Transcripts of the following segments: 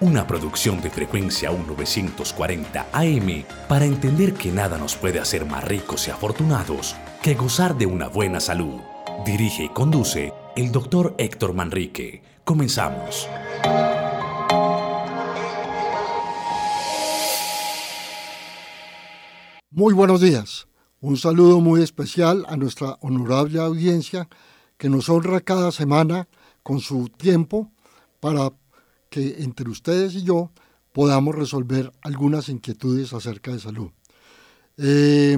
una producción de frecuencia 1940 AM para entender que nada nos puede hacer más ricos y afortunados que gozar de una buena salud. Dirige y conduce el doctor Héctor Manrique. Comenzamos. Muy buenos días. Un saludo muy especial a nuestra honorable audiencia que nos honra cada semana con su tiempo para entre ustedes y yo podamos resolver algunas inquietudes acerca de salud. Eh,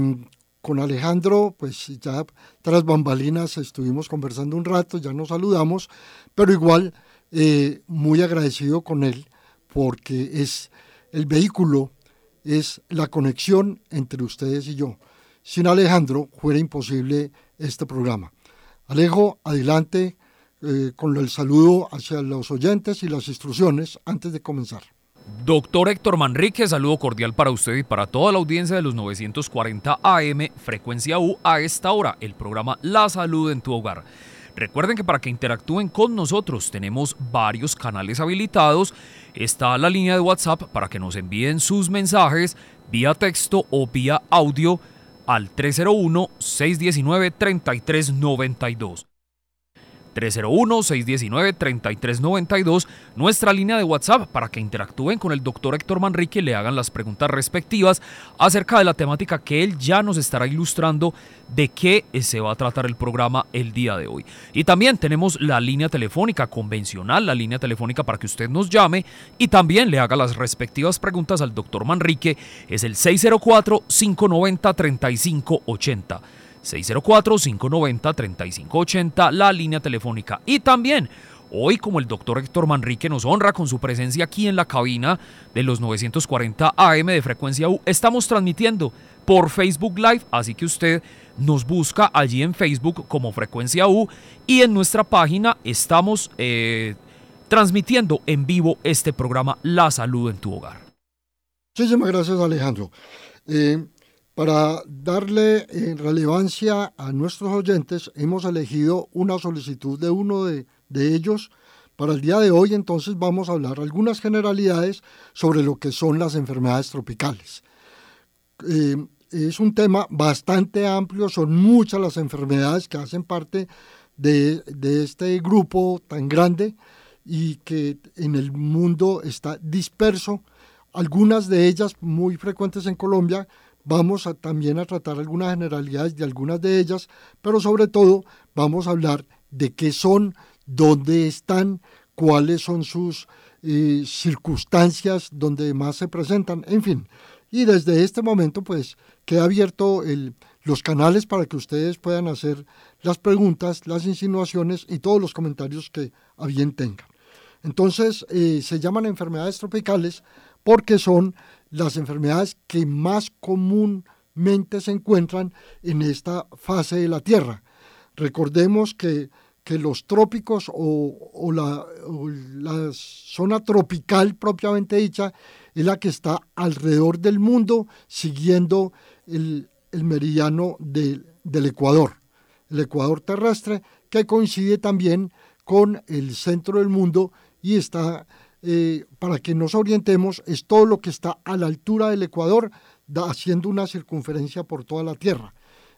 con Alejandro, pues ya tras bambalinas estuvimos conversando un rato, ya nos saludamos, pero igual eh, muy agradecido con él porque es el vehículo, es la conexión entre ustedes y yo. Sin Alejandro fuera imposible este programa. Alejo, adelante eh, con el saludo hacia los oyentes y las instrucciones antes de comenzar. Doctor Héctor Manrique, saludo cordial para usted y para toda la audiencia de los 940 AM, frecuencia U, a esta hora, el programa La Salud en tu Hogar. Recuerden que para que interactúen con nosotros tenemos varios canales habilitados. Está la línea de WhatsApp para que nos envíen sus mensajes vía texto o vía audio al 301-619-3392. 301-619-3392, nuestra línea de WhatsApp para que interactúen con el doctor Héctor Manrique y le hagan las preguntas respectivas acerca de la temática que él ya nos estará ilustrando de qué se va a tratar el programa el día de hoy. Y también tenemos la línea telefónica convencional, la línea telefónica para que usted nos llame y también le haga las respectivas preguntas al doctor Manrique, es el 604-590-3580. 604-590-3580, la línea telefónica. Y también, hoy como el doctor Héctor Manrique nos honra con su presencia aquí en la cabina de los 940 AM de frecuencia U, estamos transmitiendo por Facebook Live, así que usted nos busca allí en Facebook como frecuencia U y en nuestra página estamos eh, transmitiendo en vivo este programa La Salud en tu Hogar. Muchísimas gracias Alejandro. Eh, para darle eh, relevancia a nuestros oyentes, hemos elegido una solicitud de uno de, ellos. Para el día de hoy, entonces, vamos a hablar algunas generalidades sobre lo que son las enfermedades tropicales. Eh, es un tema bastante amplio, son muchas las enfermedades que hacen parte de, de este grupo tan grande y que en el mundo está disperso. Algunas de ellas muy frecuentes en Colombia, Vamos también a tratar algunas generalidades de algunas de ellas, pero sobre todo vamos a hablar de qué son, dónde están, cuáles son sus eh, circunstancias donde más se presentan, en fin. Y desde este momento, pues, queda abierto los canales para que ustedes puedan hacer las preguntas, las insinuaciones y todos los comentarios que a bien tengan. Entonces, eh, se llaman enfermedades tropicales porque son las enfermedades que más comúnmente se encuentran en esta fase de la Tierra. Recordemos que, los trópicos o, la, zona tropical propiamente dicha es la que está alrededor del mundo siguiendo el, meridiano del Ecuador, el Ecuador terrestre, que coincide también con el centro del mundo y está eh, para que nos orientemos, es todo lo que está a la altura del Ecuador, haciendo una circunferencia por toda la Tierra.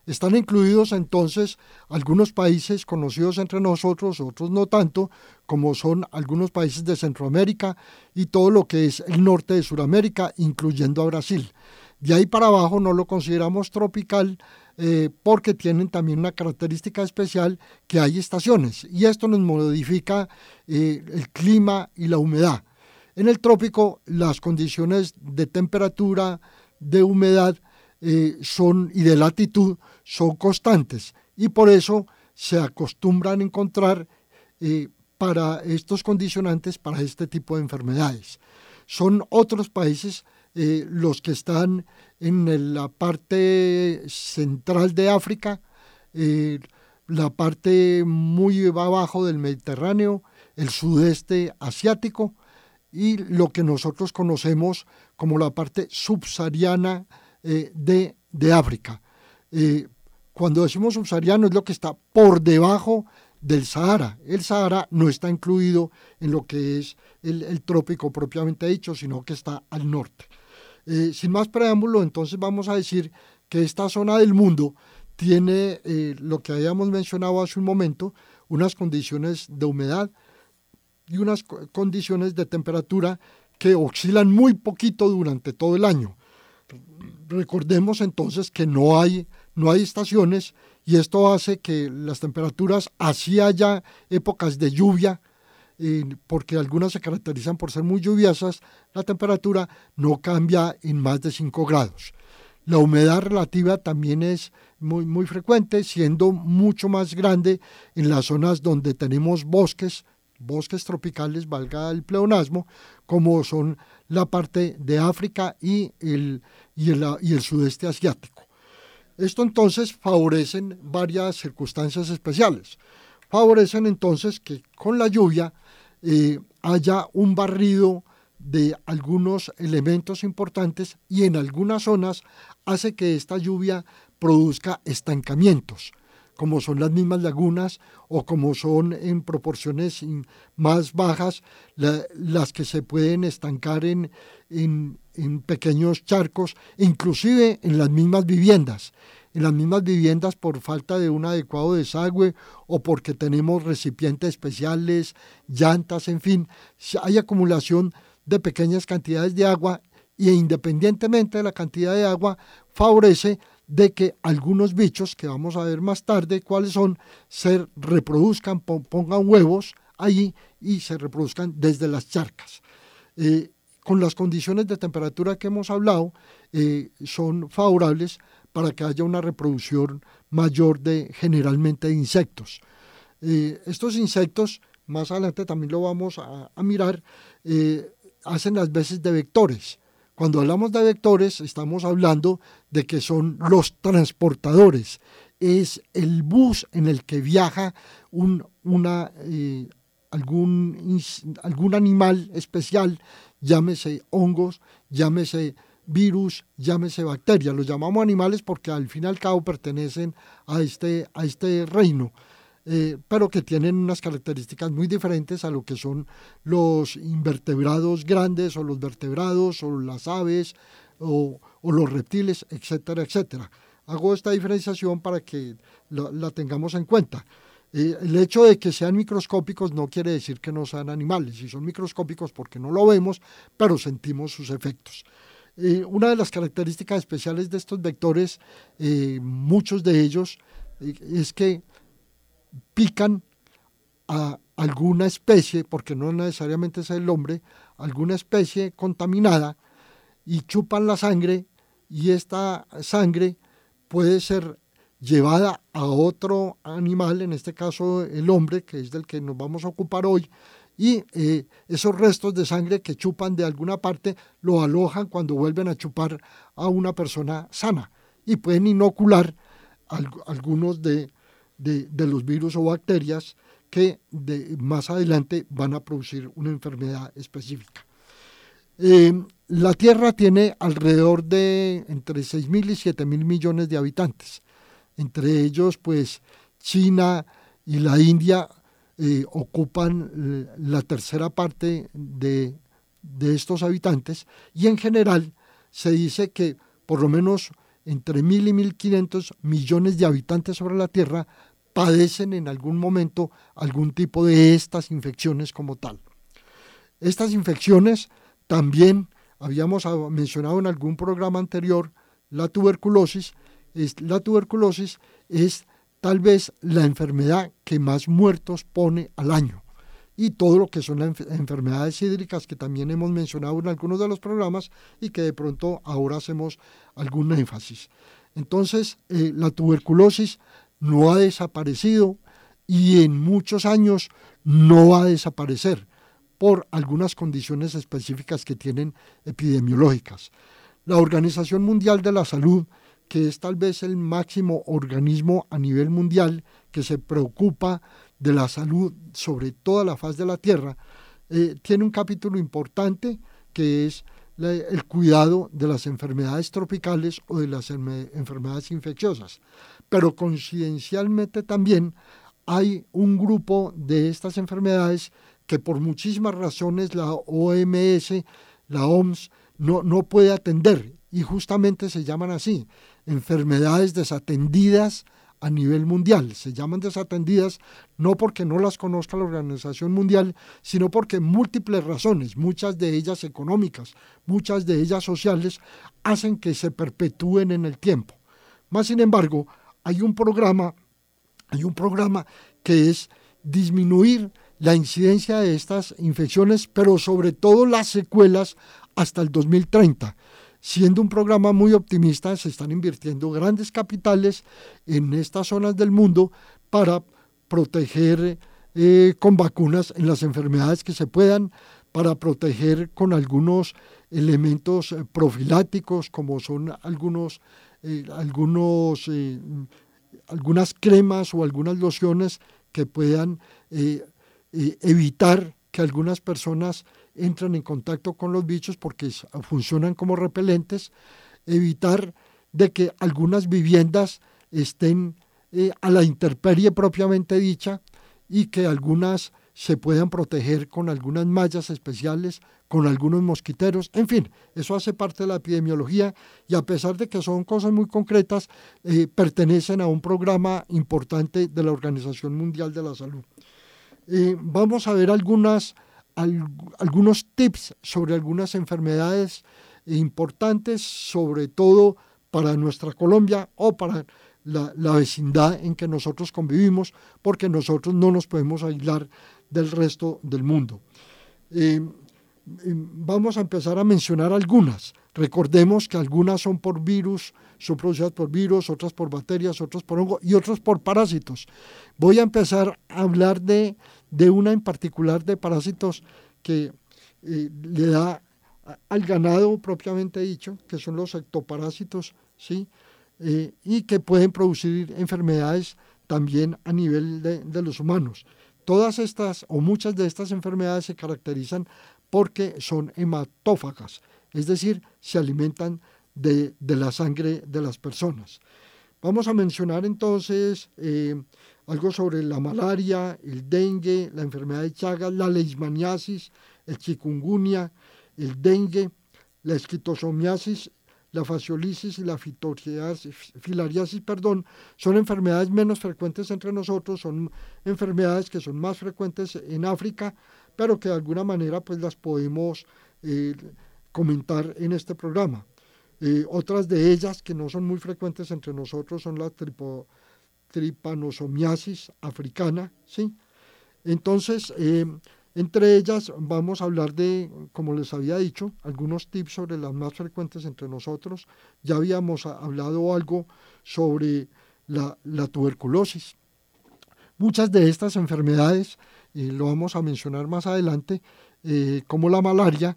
Están incluidos entonces algunos países conocidos entre nosotros, otros no tanto, como son algunos países de Centroamérica y todo lo que es el norte de Sudamérica, incluyendo a Brasil. De ahí para abajo no lo consideramos tropical eh, porque tienen también una característica especial que hay estaciones y esto nos modifica eh, el clima y la humedad. En el trópico las condiciones de temperatura, de humedad eh, son, y de latitud son constantes y por eso se acostumbran a encontrar para estos condicionantes para este tipo de enfermedades. Son otros países los que están en la parte central de África, eh, la parte muy abajo del Mediterráneo, el sudeste asiático y lo que nosotros conocemos como la parte subsahariana eh, de, de, África. cuando decimos subsahariano es lo que está por debajo del Sahara. El Sahara no está incluido en lo que es el trópico propiamente dicho, sino que está al norte. Eh, sin más preámbulo, entonces vamos a decir que esta zona del mundo tiene eh, lo que habíamos mencionado hace un momento, unas condiciones de humedad y unas condiciones de temperatura que oscilan muy poquito durante todo el año. Recordemos entonces que no hay, no hay estaciones y esto hace que las temperaturas, así haya épocas de lluvia, porque algunas se caracterizan por ser muy lluviosas, la temperatura no cambia en más de 5 grados. La humedad relativa también es muy, muy frecuente, siendo mucho más grande en las zonas donde tenemos bosques, bosques tropicales, valga el pleonasmo, como son la parte de África y el, y el, y el sudeste asiático. Esto entonces favorecen varias circunstancias especiales. Favorecen entonces que con la lluvia eh, haya un barrido de algunos elementos importantes y en algunas zonas hace que esta lluvia produzca estancamientos, como son las mismas lagunas o como son en proporciones más bajas las que se pueden estancar en, en, en pequeños charcos, inclusive en las mismas viviendas en las mismas viviendas por falta de un adecuado desagüe o porque tenemos recipientes especiales, llantas, en fin, hay acumulación de pequeñas cantidades de agua y independientemente de la cantidad de agua favorece de que algunos bichos, que vamos a ver más tarde cuáles son, se reproduzcan, pongan huevos allí y se reproduzcan desde las charcas. Eh, con las condiciones de temperatura que hemos hablado, eh, son favorables para que haya una reproducción mayor de generalmente de insectos. Eh, estos insectos, más adelante también lo vamos a, mirar, eh, hacen las veces de vectores. Cuando hablamos de vectores, estamos hablando de que son los transportadores. Es el bus en el que viaja un, eh, algún, algún animal especial, llámese hongos, llámese virus, llámese bacteria. Los llamamos animales porque al fin y al cabo pertenecen a este, a este reino, eh, pero que tienen unas características muy diferentes a lo que son los invertebrados grandes o los vertebrados o las aves o, los reptiles, etcétera, etcétera. Hago esta diferenciación para que la, tengamos en cuenta. Eh, el hecho de que sean microscópicos no quiere decir que no sean animales, y son microscópicos porque no lo vemos, pero sentimos sus efectos. Eh, una de las características especiales de estos vectores, eh, muchos de ellos, eh, es que pican a alguna especie, porque no necesariamente es el hombre, alguna especie contaminada y chupan la sangre y esta sangre puede ser llevada a otro animal, en este caso el hombre, que es del que nos vamos a ocupar hoy, y eh, esos restos de sangre que chupan de alguna parte lo alojan cuando vuelven a chupar a una persona sana y pueden inocular algunos de, los virus o bacterias que más adelante van a producir una enfermedad específica. Eh, la Tierra tiene alrededor de entre 6.000 y 7.000 millones de habitantes. Entre ellos, pues, China y la India ocupan la tercera parte de, estos habitantes y en general se dice que por lo menos entre mil y mil quinientos millones de habitantes sobre la Tierra padecen en algún momento algún tipo de estas infecciones como tal. Estas infecciones también habíamos mencionado en algún programa anterior la tuberculosis. la tuberculosis es tal vez la enfermedad que más muertos pone al año y todo lo que son las enfermedades hídricas que también hemos mencionado en algunos de los programas y que de pronto ahora hacemos algún énfasis. Entonces, eh, la tuberculosis no ha desaparecido y en muchos años no va a desaparecer. por algunas condiciones específicas que tienen epidemiológicas. La Organización Mundial de la Salud, que es tal vez el máximo organismo a nivel mundial que se preocupa de la salud sobre toda la faz de la Tierra, eh, tiene un capítulo importante que es el cuidado de las enfermedades tropicales o de las enfermedades infecciosas. Pero coincidencialmente también hay un grupo de estas enfermedades que por muchísimas razones la OMS, la OMS, no, no puede atender y justamente se llaman así, enfermedades desatendidas a nivel mundial. Se llaman desatendidas no porque no las conozca la Organización Mundial, sino porque múltiples razones, muchas de ellas económicas, muchas de ellas sociales, hacen que se perpetúen en el tiempo. Más sin embargo, hay un programa, hay un programa que es disminuir la incidencia de estas infecciones, pero sobre todo las secuelas hasta el 2030 siendo un programa muy optimista, se están invirtiendo grandes capitales en estas zonas del mundo para proteger eh, con vacunas en las enfermedades que se puedan, para proteger con algunos elementos eh, profilácticos como son algunos, eh, algunos algunas cremas o algunas lociones que puedan evitar que algunas personas entran en contacto con los bichos porque funcionan como repelentes, evitar de que algunas viviendas estén eh, a la intemperie propiamente dicha y que algunas se puedan proteger con algunas mallas especiales, con algunos mosquiteros, en fin, eso hace parte de la epidemiología y a pesar de que son cosas muy concretas, eh, pertenecen a un programa importante de la Organización Mundial de la Salud. Eh, vamos a ver algunas algunos tips sobre algunas enfermedades importantes, sobre todo para nuestra Colombia o para la, vecindad en que nosotros convivimos, porque nosotros no nos podemos aislar del resto del mundo. Eh, eh, vamos a empezar a mencionar algunas. Recordemos que algunas son por virus, son producidas por virus, otras por bacterias, otras por hongo y otras por parásitos. Voy a empezar a hablar de, de una en particular de parásitos que eh, le da al ganado propiamente dicho, que son los ectoparásitos, ¿sí? Eh, y que pueden producir enfermedades también a nivel de, de los humanos. Todas estas o muchas de estas enfermedades se caracterizan porque son hematófagas, es decir, se alimentan de, la sangre de las personas. Vamos a mencionar entonces eh, algo sobre la malaria, el dengue, la enfermedad de Chagas, la leishmaniasis, el chikungunya, el dengue, la esquitosomiasis, la fasciolisis y la filariasis, perdón, son enfermedades menos frecuentes entre nosotros, son enfermedades que son más frecuentes en África, pero que de alguna manera pues las podemos eh, comentar en este programa. Eh, otras de ellas que no son muy frecuentes entre nosotros son la tripanosomiasis africana, ¿sí? Entonces, eh, entre ellas vamos a hablar de, como les había dicho, algunos tips sobre las más frecuentes entre nosotros. Ya habíamos hablado algo sobre la, tuberculosis. Muchas de estas enfermedades, lo vamos a mencionar más adelante, eh, como la malaria,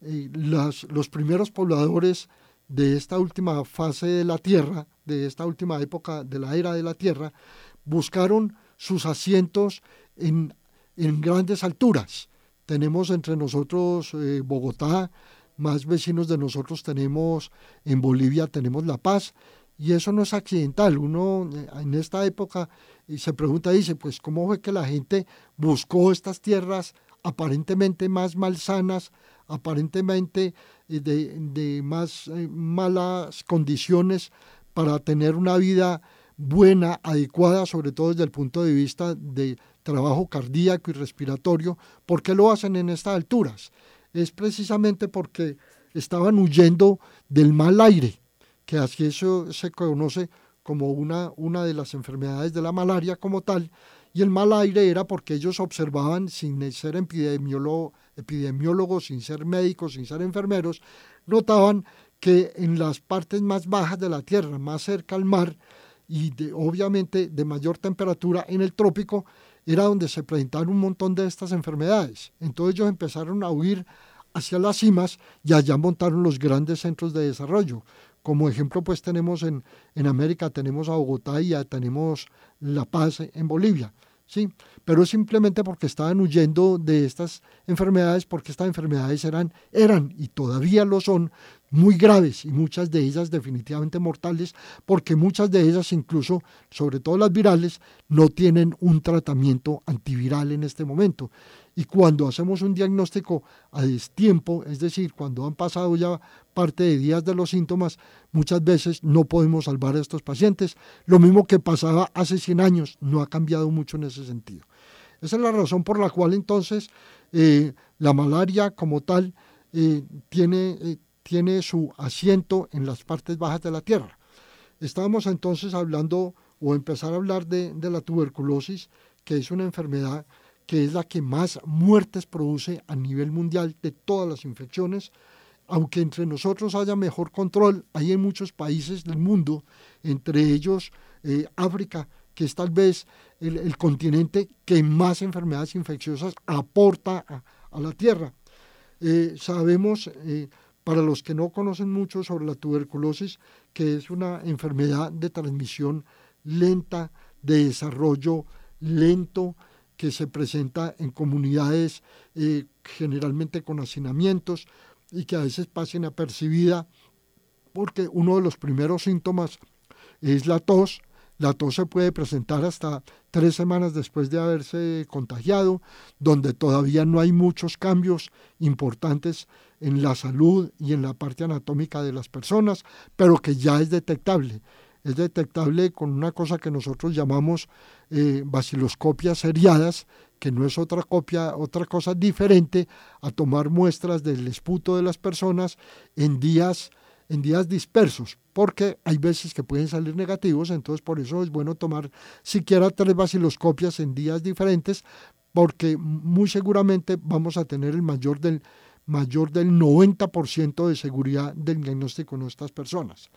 eh, los primeros pobladores de esta última fase de la Tierra, de esta última época de la era de la Tierra, buscaron sus asientos en en grandes alturas. Tenemos entre nosotros eh, Bogotá, más vecinos de nosotros tenemos en Bolivia, tenemos La Paz, y eso no es accidental. Uno eh, en esta época se pregunta, dice, pues cómo fue que la gente buscó estas tierras aparentemente más malsanas, aparentemente eh, de, de más malas condiciones para tener una vida buena, adecuada, sobre todo desde el punto de vista de trabajo cardíaco y respiratorio. ¿Por qué lo hacen en estas alturas? Es precisamente porque estaban huyendo del mal aire, que así eso se conoce como una, una de las enfermedades de la malaria como tal, y el mal aire era porque ellos observaban, sin ser epidemiólogo, epidemiólogos, sin ser médicos, sin ser enfermeros, notaban que en las partes más bajas de la Tierra, más cerca al mar y de, obviamente de mayor temperatura en el trópico, era donde se presentaban un montón de estas enfermedades. Entonces ellos empezaron a huir hacia las cimas y allá montaron los grandes centros de desarrollo. Como ejemplo, pues tenemos en, en América, tenemos a Bogotá y ya tenemos La Paz en Bolivia. ¿Sí? Pero simplemente porque estaban huyendo de estas enfermedades, porque estas enfermedades eran, eran y todavía lo son muy graves y muchas de ellas definitivamente mortales, porque muchas de ellas, incluso, sobre todo las virales, no tienen un tratamiento antiviral en este momento. Y cuando hacemos un diagnóstico a destiempo, es decir, cuando han pasado ya parte de días de los síntomas, muchas veces no podemos salvar a estos pacientes. Lo mismo que pasaba hace 100 años, no ha cambiado mucho en ese sentido. Esa es la razón por la cual entonces eh, la malaria como tal eh, tiene, eh, tiene su asiento en las partes bajas de la Tierra. Estábamos entonces hablando o empezar a hablar de, de la tuberculosis, que es una enfermedad que es la que más muertes produce a nivel mundial de todas las infecciones. Aunque entre nosotros haya mejor control, hay en muchos países del mundo, entre ellos eh, África, que es tal vez el, continente que más enfermedades infecciosas aporta a, la Tierra. Eh, sabemos, eh, para los que no conocen mucho sobre la tuberculosis, que es una enfermedad de transmisión lenta, de desarrollo lento, que se presenta en comunidades generalmente con hacinamientos y que a veces pasa inapercibida porque uno de los primeros síntomas es la tos. La tos se puede presentar hasta tres semanas después de haberse contagiado, donde todavía no hay muchos cambios importantes en la salud y en la parte anatómica de las personas, pero que ya es detectable es detectable con una cosa que nosotros llamamos eh, baciloscopias seriadas, que no es otra copia, otra cosa diferente a tomar muestras del esputo de las personas en días, en días dispersos, porque hay veces que pueden salir negativos, entonces por eso es bueno tomar siquiera tres baciloscopias en días diferentes, porque muy seguramente vamos a tener el mayor del, mayor del 90% de seguridad del diagnóstico en nuestras personas.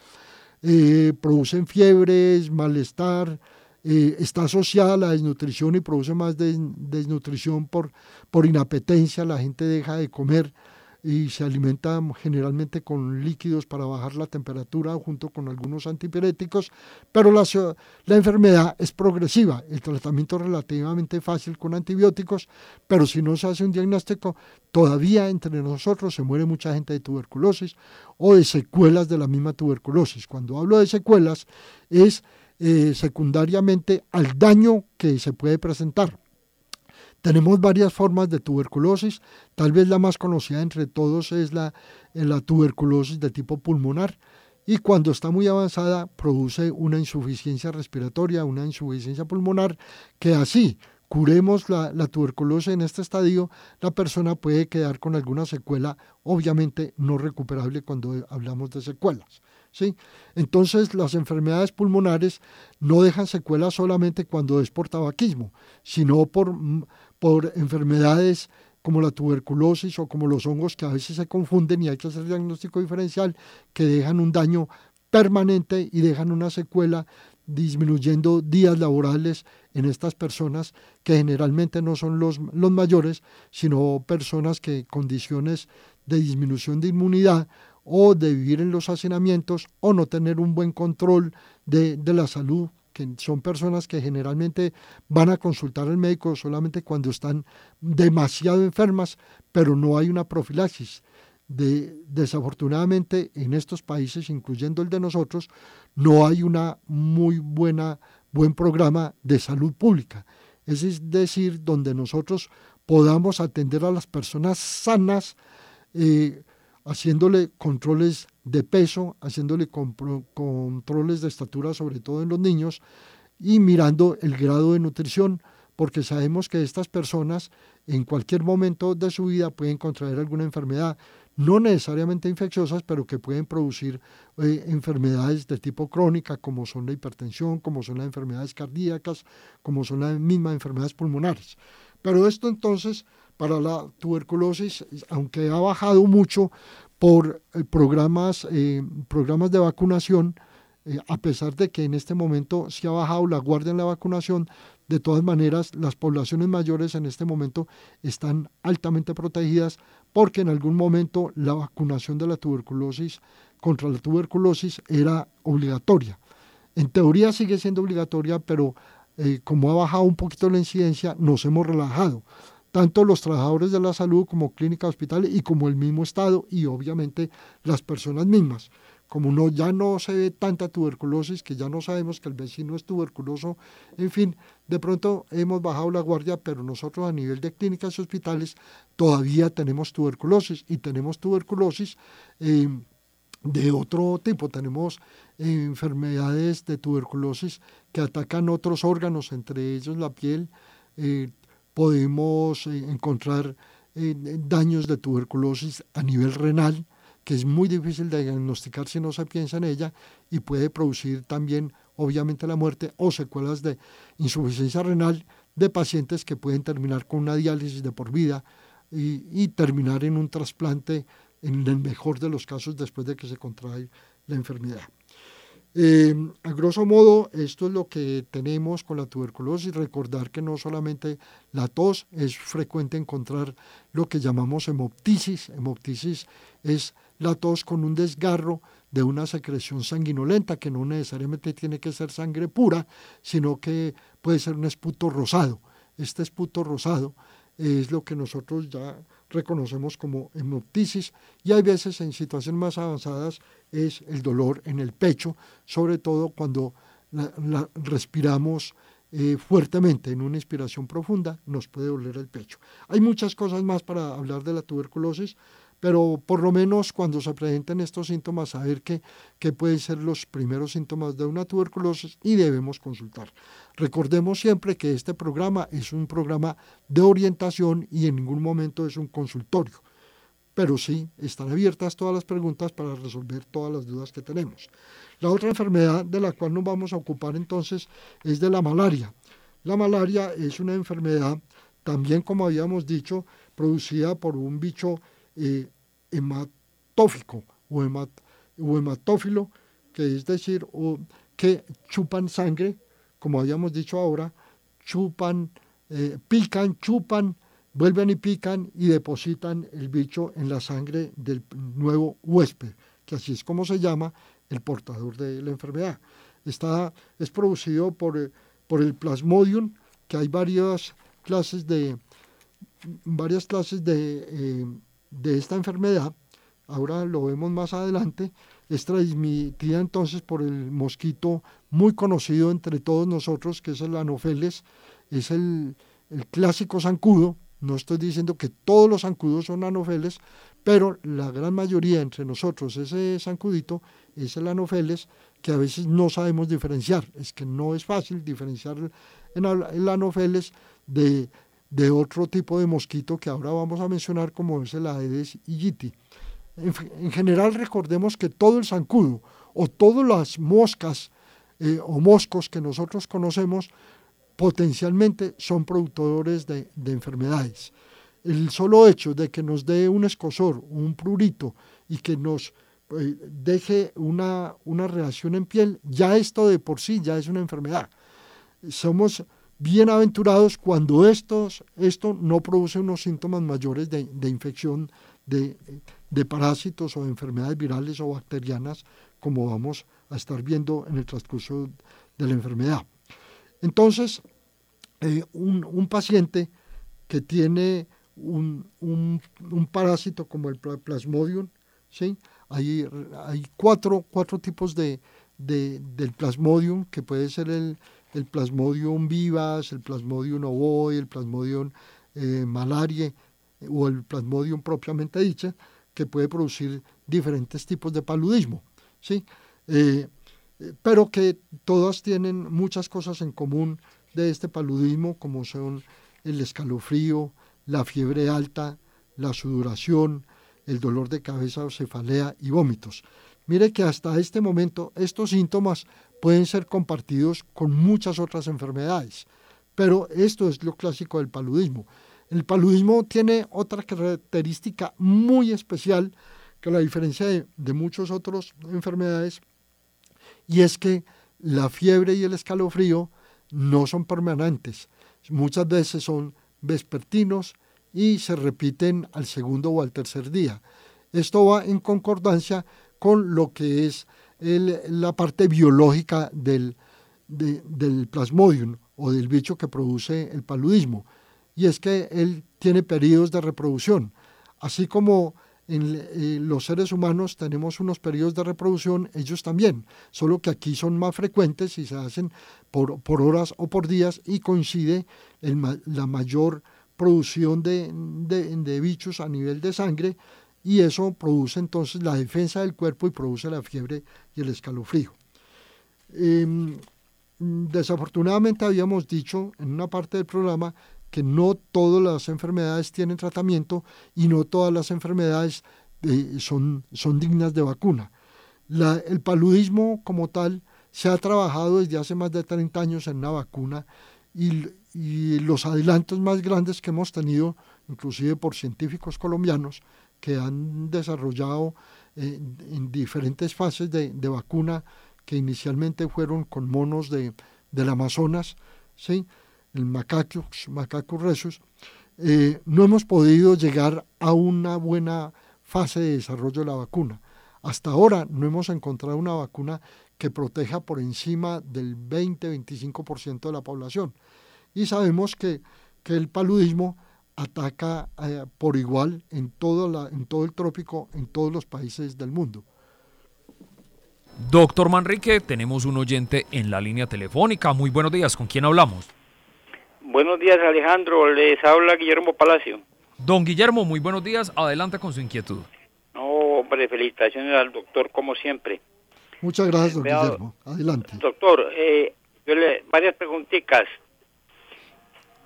Eh, producen fiebres, malestar, eh, está asociada a la desnutrición y produce más desnutrición por, por inapetencia, la gente deja de comer y se alimenta generalmente con líquidos para bajar la temperatura junto con algunos antipiréticos, pero la, la enfermedad es progresiva, el tratamiento es relativamente fácil con antibióticos, pero si no se hace un diagnóstico, todavía entre nosotros se muere mucha gente de tuberculosis o de secuelas de la misma tuberculosis. Cuando hablo de secuelas es eh, secundariamente al daño que se puede presentar. Tenemos varias formas de tuberculosis, tal vez la más conocida entre todos es la, eh, la tuberculosis de tipo pulmonar y cuando está muy avanzada produce una insuficiencia respiratoria, una insuficiencia pulmonar que así curemos la, la, tuberculosis en este estadio, la persona puede quedar con alguna secuela, obviamente no recuperable cuando hablamos de secuelas. ¿Sí? Entonces las enfermedades pulmonares no dejan secuelas solamente cuando es por tabaquismo, sino por por enfermedades como la tuberculosis o como los hongos que a veces se confunden y hay que hacer diagnóstico diferencial que dejan un daño permanente y dejan una secuela disminuyendo días laborales en estas personas que generalmente no son los, los mayores, sino personas que condiciones de disminución de inmunidad o de vivir en los hacinamientos o no tener un buen control de, de la salud que son personas que generalmente van a consultar al médico solamente cuando están demasiado enfermas, pero no hay una profilaxis. De, desafortunadamente en estos países, incluyendo el de nosotros, no hay una muy buena buen programa de salud pública. Es decir, donde nosotros podamos atender a las personas sanas, eh, haciéndole controles de peso, haciéndole controles de estatura, sobre todo en los niños, y mirando el grado de nutrición, porque sabemos que estas personas en cualquier momento de su vida pueden contraer alguna enfermedad, no necesariamente infecciosas, pero que pueden producir eh, enfermedades de tipo crónica, como son la hipertensión, como son las enfermedades cardíacas, como son las mismas enfermedades pulmonares. Pero esto entonces para la tuberculosis, aunque ha bajado mucho por eh, programas, eh, programas de vacunación, eh, a pesar de que en este momento se ha bajado la guardia en la vacunación, De todas maneras, las poblaciones mayores en este momento están altamente protegidas porque en algún momento la vacunación de la tuberculosis contra la tuberculosis era obligatoria. En teoría sigue siendo obligatoria, pero como ha bajado un poquito la incidencia, nos hemos relajado. Tanto los trabajadores de la salud como clínicas, hospitales y como el mismo Estado y obviamente las personas mismas. Como no, ya no se ve tanta tuberculosis, que ya no sabemos que el vecino es tuberculoso, en fin, de pronto hemos bajado la guardia, pero nosotros a nivel de clínicas y hospitales todavía tenemos tuberculosis y tenemos tuberculosis eh, de otro tipo, tenemos eh, enfermedades de tuberculosis que atacan otros órganos, entre ellos la piel, eh, podemos encontrar daños de tuberculosis a nivel renal, que es muy difícil de diagnosticar si no se piensa en ella y puede producir también obviamente la muerte o secuelas de insuficiencia renal de pacientes que pueden terminar con una diálisis de por vida y, terminar en un trasplante en el mejor de los casos después de que se contrae la enfermedad. Eh, a grosso modo, esto es lo que tenemos con la tuberculosis. Recordar que no solamente la tos, es frecuente encontrar lo que llamamos hemoptisis. Hemoptisis es la tos con un desgarro de una secreción sanguinolenta, que no necesariamente tiene que ser sangre pura, sino que puede ser un esputo rosado. Este esputo rosado es lo que nosotros ya reconocemos como hemoptisis y hay veces en situaciones más avanzadas es el dolor en el pecho, sobre todo cuando la, respiramos eh, fuertemente en una inspiración profunda, nos puede doler el pecho. Hay muchas cosas más para hablar de la tuberculosis, pero por lo menos cuando se presenten estos síntomas, saber qué, qué pueden ser los primeros síntomas de una tuberculosis y debemos consultar. Recordemos siempre que este programa es un programa de orientación y en ningún momento es un consultorio, pero sí están abiertas todas las preguntas para resolver todas las dudas que tenemos. La otra enfermedad de la cual nos vamos a ocupar entonces es de la malaria. La malaria es una enfermedad, también como habíamos dicho, producida por un bicho eh, hematófico o, hematófilo, que es decir, que chupan sangre, como habíamos dicho ahora, chupan, eh, pican, chupan, vuelven y pican y depositan el bicho en la sangre del nuevo huésped, que así es como se llama el portador de la enfermedad. Está, es producido por, eh, por el plasmodium, que hay varias clases de, varias clases de de esta enfermedad, ahora lo vemos más adelante, es transmitida entonces por el mosquito muy conocido entre todos nosotros, que es el anopheles, es el, clásico zancudo, no estoy diciendo que todos los zancudos son anopheles, pero la gran mayoría entre nosotros, ese zancudito es el anopheles, que a veces no sabemos diferenciar, es que no es fácil diferenciar el anopheles de de otro tipo de mosquito que ahora vamos a mencionar como es el Aedes aegypti. En, general recordemos que todo el zancudo o todas las moscas eh, o moscos que nosotros conocemos potencialmente son productores de, enfermedades. El solo hecho de que nos dé un escosor, un prurito y que nos eh, deje una, una reacción en piel, ya esto de por sí ya es una enfermedad. Somos bienaventurados cuando estos, esto no produce unos síntomas mayores de, infección de, parásitos o de enfermedades virales o bacterianas, como vamos a estar viendo en el transcurso de la enfermedad. Entonces, eh, un, paciente que tiene un, parásito como el plasmodium, ¿sí? hay, hay cuatro, cuatro tipos de, del plasmodium, que puede ser el, el Plasmodium vivas, el Plasmodium ovoi, el Plasmodium eh, malariae o el Plasmodium propiamente dicha, que puede producir diferentes tipos de paludismo. ¿sí? Eh, pero que todas tienen muchas cosas en común de este paludismo, como son el escalofrío, la fiebre alta, la sudoración, el dolor de cabeza o cefalea y vómitos. Mire que hasta este momento estos síntomas pueden ser compartidos con muchas otras enfermedades, pero esto es lo clásico del paludismo. El paludismo tiene otra característica muy especial que la diferencia de, de muchas otras enfermedades, y es que la fiebre y el escalofrío no son permanentes, muchas veces son vespertinos y se repiten al segundo o al tercer día. Esto va en concordancia con lo que es la parte biológica del, del plasmodium o del bicho que produce el paludismo. Y es que él tiene periodos de reproducción. Así como en eh, los seres humanos tenemos unos periodos de reproducción, ellos también, solo que aquí son más frecuentes y se hacen por, por horas o por días y coincide la mayor producción de, de, bichos a nivel de sangre y eso produce entonces la defensa del cuerpo y produce la fiebre y el escalofrío. Em, desafortunadamente habíamos dicho en una parte del programa que no todas las enfermedades tienen tratamiento y no todas las enfermedades eh, son, son dignas de vacuna. el paludismo como tal se ha trabajado desde hace más de 30 años en una vacuna y, los adelantos más grandes que hemos tenido, inclusive por científicos colombianos, que han desarrollado eh, en diferentes fases de, vacuna que inicialmente fueron con monos de, del Amazonas, ¿sí? el Macacus, Macacus resus, eh, no hemos podido llegar a una buena fase de desarrollo de la vacuna. Hasta ahora no hemos encontrado una vacuna que proteja por encima del 20-25% de la población. Y sabemos que, que el paludismo ataca eh, por igual en todo, la, en todo el trópico, en todos los países del mundo. Doctor Manrique, tenemos un oyente en la línea telefónica. Muy buenos días, ¿con quién hablamos? Buenos días, Alejandro. Les habla Guillermo Palacio. Don Guillermo, muy buenos días. Adelante con su inquietud. No, hombre, felicitaciones al doctor, como siempre. Muchas gracias, don Guillermo. Adelante. Doctor, eh, varias preguntitas.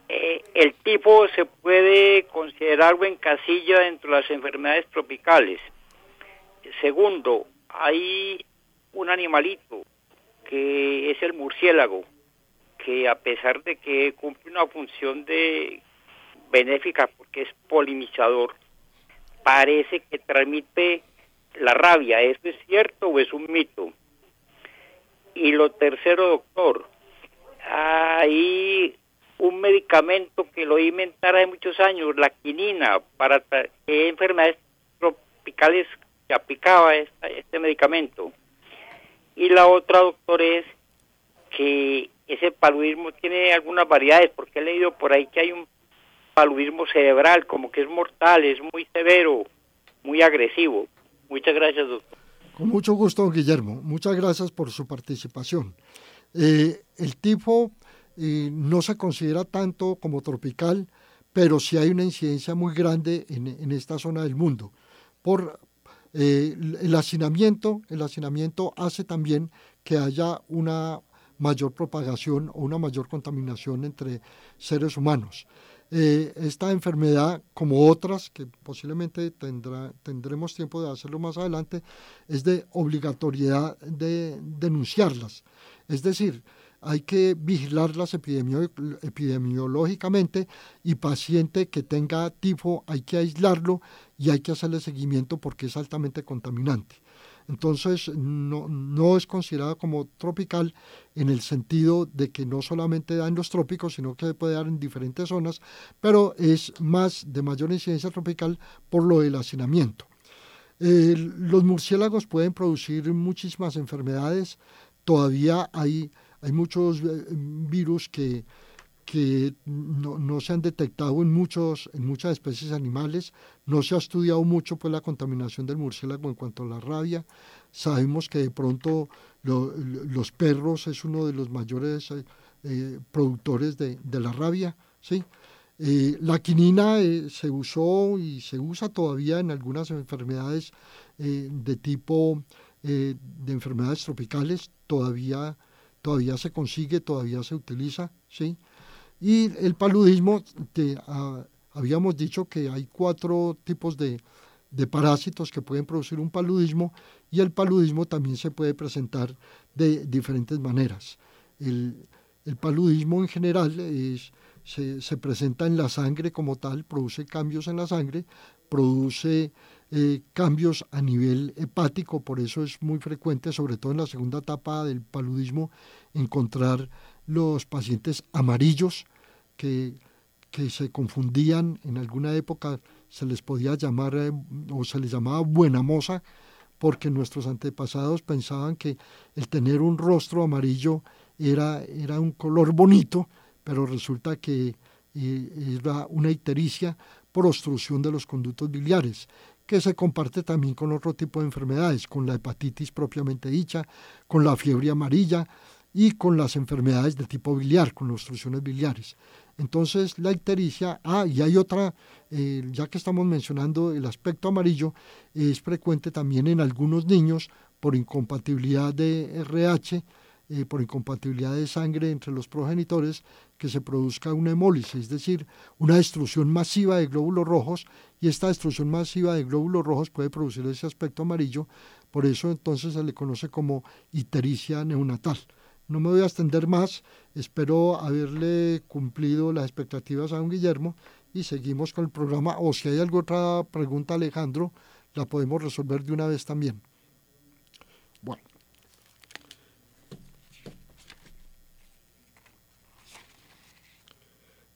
Eh, ¿El tipo se puede considerar buen casilla dentro de las enfermedades tropicales? Segundo, hay un animalito que es el murciélago que a pesar de que cumple una función de benéfica porque es polinizador, parece que transmite la rabia. ¿Eso es cierto o es un mito? Y lo tercero, doctor, hay un medicamento que lo inventar hace muchos años, la quinina, para qué enfermedades tropicales que aplicaba este medicamento. Y la otra, doctor, es que ese paludismo tiene algunas variedades, porque he leído por ahí que hay un paludismo cerebral, como que es mortal, es muy severo, muy agresivo. Muchas gracias, doctor. Con mucho gusto, Guillermo. Muchas gracias por su participación. Eh, el tifo no se considera tanto como tropical, pero sí hay una incidencia muy grande en, esta zona del mundo. Por eh, el hacinamiento, el hacinamiento hace también que haya una mayor propagación o una mayor contaminación entre seres humanos. Eh, esta enfermedad, como otras, que posiblemente tendremos tiempo de hacerlo más adelante, es de obligatoriedad de denunciarlas. Es decir, hay que vigilarlas epidemiológicamente y paciente que tenga tifo hay que aislarlo y hay que hacerle seguimiento porque es altamente contaminante. Entonces, no, no es considerada como tropical en el sentido de que no solamente da en los trópicos, sino que puede dar en diferentes zonas, pero es más de mayor incidencia tropical por lo del hacinamiento. los murciélagos pueden producir muchísimas enfermedades, todavía hay, hay muchos eh, virus que, que no, no, se han detectado en, muchos, en muchas especies animales. No se ha estudiado mucho pues, la contaminación del murciélago en cuanto a la rabia. Sabemos que de pronto los perros es uno de los mayores eh, eh, productores de, de, la rabia. ¿sí? La quinina se usó y se usa todavía en algunas enfermedades de tipo de enfermedades tropicales. Todavía, todavía se consigue, todavía se utiliza. ¿sí? Y el paludismo, ah, habíamos dicho que hay cuatro tipos de, parásitos que pueden producir un paludismo y el paludismo también se puede presentar de diferentes maneras. El, paludismo en general es, se, presenta en la sangre como tal, produce cambios en la sangre, produce eh, cambios a nivel hepático, por eso es muy frecuente, sobre todo en la segunda etapa del paludismo, encontrar los pacientes amarillos que, que se confundían. En alguna época, se les podía llamar eh, o se les llamaba buena moza, porque nuestros antepasados pensaban que el tener un rostro amarillo era, era un color bonito, pero resulta que eh, era una ictericia por obstrucción de los conductos biliares, que se comparte también con otro tipo de enfermedades, con la hepatitis propiamente dicha, con la fiebre amarilla y con las enfermedades de tipo biliar, con obstrucciones biliares. Entonces, la ictericia, ah, y hay otra, eh, ya que estamos mencionando el aspecto amarillo, es frecuente también en algunos niños por incompatibilidad de RH, eh, por incompatibilidad de sangre entre los progenitores, que se produzca una hemólisis, es decir, una destrucción masiva de glóbulos rojos, y esta destrucción masiva de glóbulos rojos puede producir ese aspecto amarillo, por eso entonces se le conoce como ictericia neonatal. No me voy a extender más, espero haberle cumplido las expectativas a don Guillermo y seguimos con el programa. O si hay alguna otra pregunta, Alejandro, la podemos resolver de una vez también. Bueno.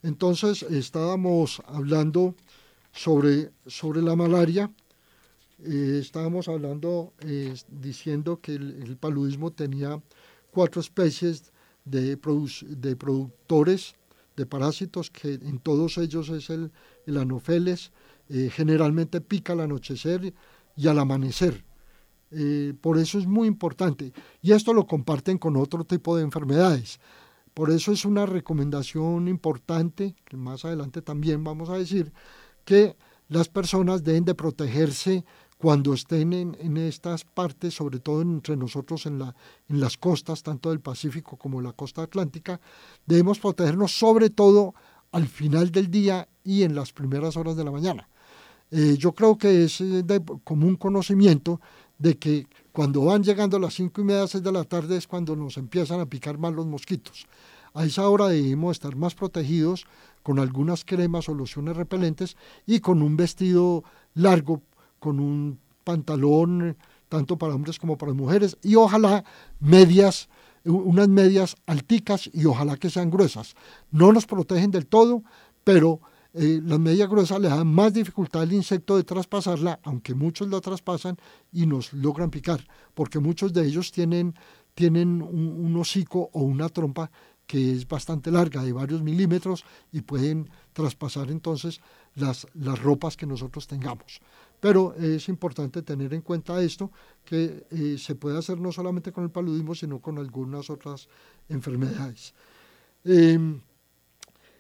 Entonces estábamos hablando sobre, sobre la malaria, eh, estábamos hablando, eh, diciendo que el paludismo tenía cuatro especies de, de productores de parásitos, que en todos ellos es el, el anofeles, eh, generalmente pica al anochecer y al amanecer. Por eso es muy importante. Y esto lo comparten con otro tipo de enfermedades. Por eso es una recomendación importante, que más adelante también vamos a decir, que las personas deben de protegerse cuando estén en, estas partes, sobre todo entre nosotros en, la, en las costas, tanto del Pacífico como la costa atlántica, debemos protegernos sobre todo al final del día y en las primeras horas de la mañana. Eh, yo creo que es eh, de común conocimiento de que cuando van llegando a las cinco y media, seis de la tarde es cuando nos empiezan a picar más los mosquitos. A esa hora debemos estar más protegidos con algunas cremas o lociones repelentes y con un vestido largo con un pantalón tanto para hombres como para mujeres y ojalá medias, unas medias alticas y ojalá que sean gruesas. No nos protegen del todo, pero eh, las medias gruesas le dan más dificultad al insecto de traspasarla, aunque muchos la traspasan y nos logran picar, porque muchos de ellos tienen, tienen un hocico o una trompa que es bastante larga, de varios milímetros, y pueden traspasar entonces las, las ropas que nosotros tengamos. Pero es importante tener en cuenta esto, que eh, se puede hacer no solamente con el paludismo, sino con algunas otras enfermedades. Em,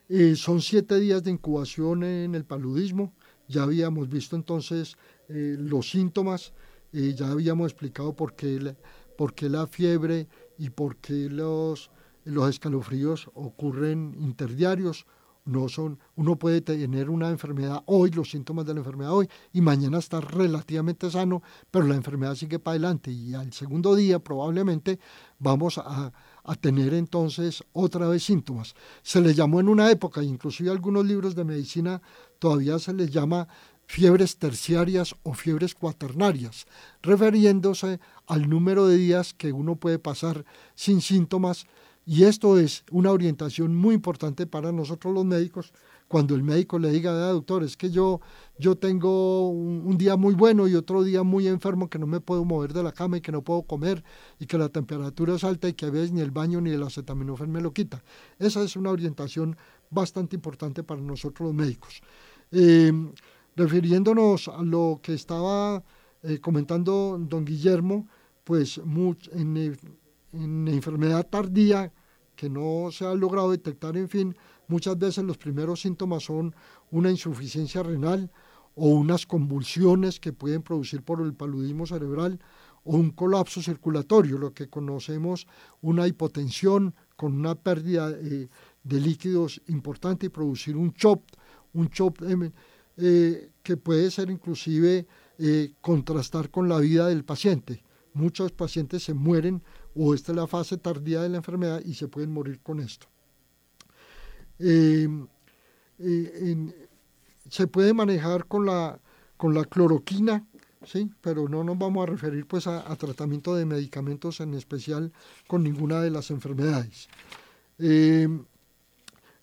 eh, son siete días de incubación en el paludismo. Ya habíamos visto entonces eh, los síntomas, ya habíamos explicado por qué, por qué la fiebre y por qué los, los escalofríos ocurren interdiarios no son, uno puede tener una enfermedad hoy, los síntomas de la enfermedad hoy, y mañana estar relativamente sano, pero la enfermedad sigue para adelante y al segundo día probablemente vamos a, a tener entonces otra vez síntomas. Se le llamó en una época, inclusive algunos libros de medicina todavía se les llama fiebres terciarias o fiebres cuaternarias, refiriéndose al número de días que uno puede pasar sin síntomas y esto es una orientación muy importante para nosotros los médicos. Cuando el médico le diga, doctor, es que yo, yo tengo un, día muy bueno y otro día muy enfermo que no me puedo mover de la cama y que no puedo comer y que la temperatura es alta y que a veces ni el baño ni el acetaminofén me lo quita. Esa es una orientación bastante importante para nosotros los médicos. Eh, refiriéndonos a lo que estaba eh, comentando don Guillermo, pues en, en enfermedad tardía que no se ha logrado detectar, en fin, muchas veces los primeros síntomas son una insuficiencia renal o unas convulsiones que pueden producir por el paludismo cerebral o un colapso circulatorio, lo que conocemos una hipotensión con una pérdida eh, de líquidos importante y producir un CHOP, un CHOP eh, que puede ser inclusive eh, contrastar con la vida del paciente. Muchos pacientes se mueren o esta es la fase tardía de la enfermedad y se pueden morir con esto. Em, eh, se puede manejar con la, con la cloroquina, ¿sí? pero no nos vamos a referir pues a, tratamiento de medicamentos en especial con ninguna de las enfermedades. Eh,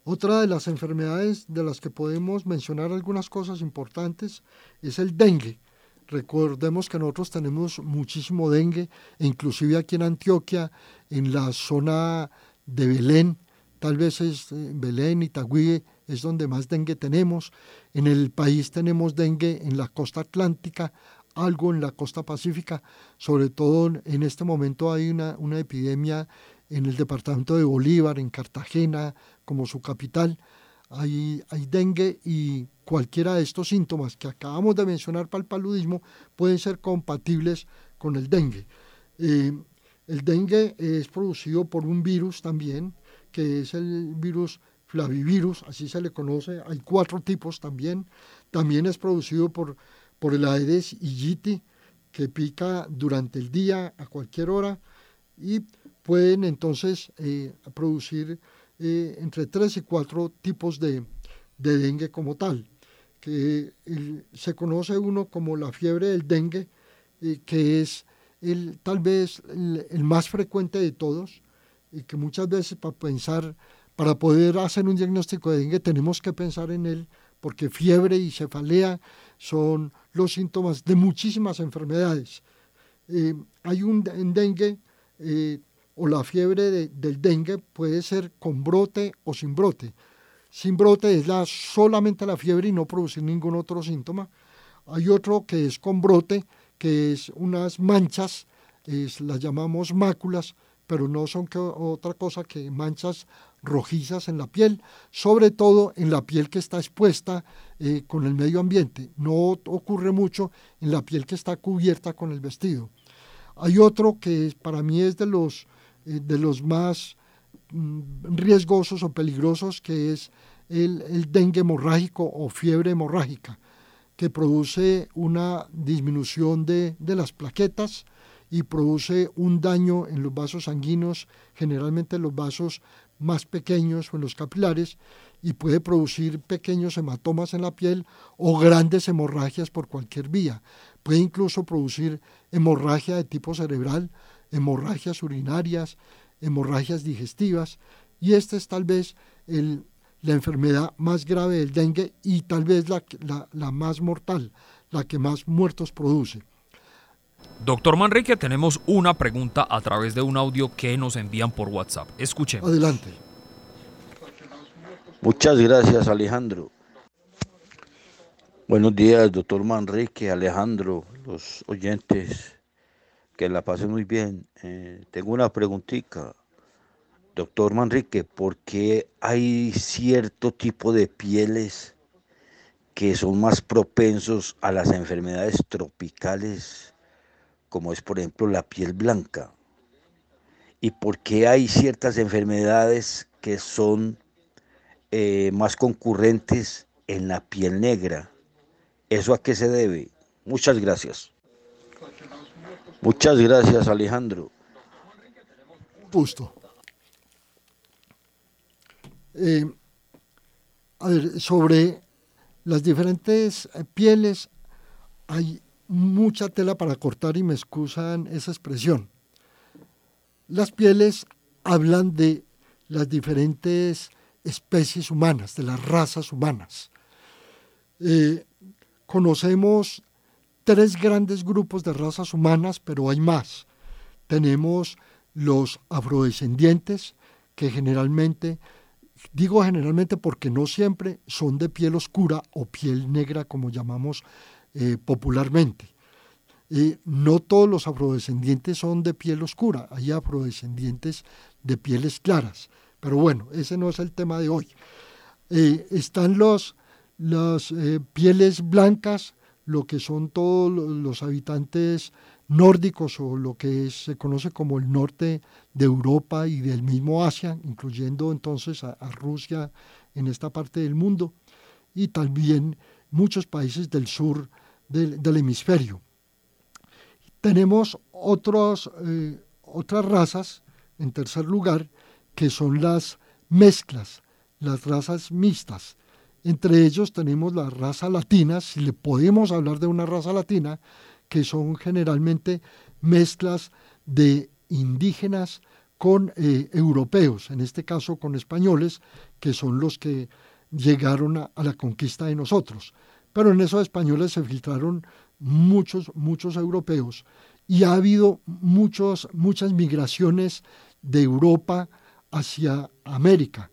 otra de las enfermedades de las que podemos mencionar algunas cosas importantes es el dengue. Recordemos que nosotros tenemos muchísimo dengue, e inclusive aquí en Antioquia, en la zona de Belén, tal vez es eh, Belén, y Itagüí, es donde más dengue tenemos. En el país tenemos dengue en la costa atlántica, algo en la costa pacífica, sobre todo en este momento hay una, una epidemia en el departamento de Bolívar, en Cartagena, como su capital. Hay, hay dengue y cualquiera de estos síntomas que acabamos de mencionar para el paludismo pueden ser compatibles con el dengue. Eh, el dengue es producido por un virus también, que es el virus flavivirus, así se le conoce. Hay cuatro tipos también. También es producido por, por el Aedes aegypti, que pica durante el día a cualquier hora y pueden entonces eh, producir eh, entre tres y cuatro tipos de, dengue como tal, que se conoce uno como la fiebre del dengue, eh, que es el, tal vez el, más frecuente de todos, y que muchas veces para pensar, para poder hacer un diagnóstico de dengue tenemos que pensar en él, porque fiebre y cefalea son los síntomas de muchísimas enfermedades. hay un dengue o la fiebre del dengue puede ser con brote o sin brote. Sin brote es la, solamente la fiebre y no producir ningún otro síntoma. Hay otro que es con brote, que es unas manchas, es, las llamamos máculas, pero no son otra cosa que manchas rojizas en la piel, sobre todo en la piel que está expuesta eh, con el medio ambiente. No ocurre mucho en la piel que está cubierta con el vestido. Hay otro que para mí es de los eh, de los más mm, riesgosos o peligrosos, que es el, el, dengue hemorrágico o fiebre hemorrágica, que produce una disminución de, de, las plaquetas y produce un daño en los vasos sanguíneos, generalmente en los vasos más pequeños o en los capilares, y puede producir pequeños hematomas en la piel o grandes hemorragias por cualquier vía. Puede incluso producir hemorragia de tipo cerebral, hemorragias urinarias, hemorragias digestivas, y esta es tal vez la enfermedad más grave del dengue y tal vez la, la, más mortal, la que más muertos produce. Doctor Manrique, tenemos una pregunta a través de un audio que nos envían por WhatsApp. Escuchemos. Adelante. Muchas gracias, Alejandro. Buenos días, doctor Manrique, Alejandro, los oyentes que la pase muy bien. Eh, tengo una preguntita, doctor Manrique, ¿por qué hay cierto tipo de pieles que son más propensos a las enfermedades tropicales, como es por ejemplo la piel blanca? ¿Y por qué hay ciertas enfermedades que son eh, más concurrentes en la piel negra? ¿Eso a qué se debe? Muchas gracias. Muchas gracias, Alejandro. Justo. Eh, a ver, sobre las diferentes eh, pieles hay mucha tela para cortar y me excusan esa expresión. Las pieles hablan de las diferentes especies humanas, de las razas humanas. Eh, conocemos tres grandes grupos de razas humanas, pero hay más. Tenemos los afrodescendientes, que generalmente, digo generalmente porque no siempre son de piel oscura o piel negra, como llamamos eh, popularmente. Eh, no todos los afrodescendientes son de piel oscura, hay afrodescendientes de pieles claras. Pero bueno, ese no es el tema de hoy. Eh, están los, las pieles blancas, lo que son todos los habitantes nórdicos o lo que se conoce como el norte de Europa y del mismo Asia, incluyendo entonces a, Rusia en esta parte del mundo, y también muchos países del sur del, hemisferio. Tenemos eh, otras razas, en tercer lugar, que son las mezclas, las razas mixtas. Entre ellos tenemos la raza latina, si le podemos hablar de una raza latina, que son generalmente mezclas de indígenas con eh, europeos, en este caso con españoles, que son los que llegaron a, la conquista de nosotros. Pero en esos españoles se filtraron muchos, muchos europeos y ha habido muchos, muchas migraciones de Europa hacia América.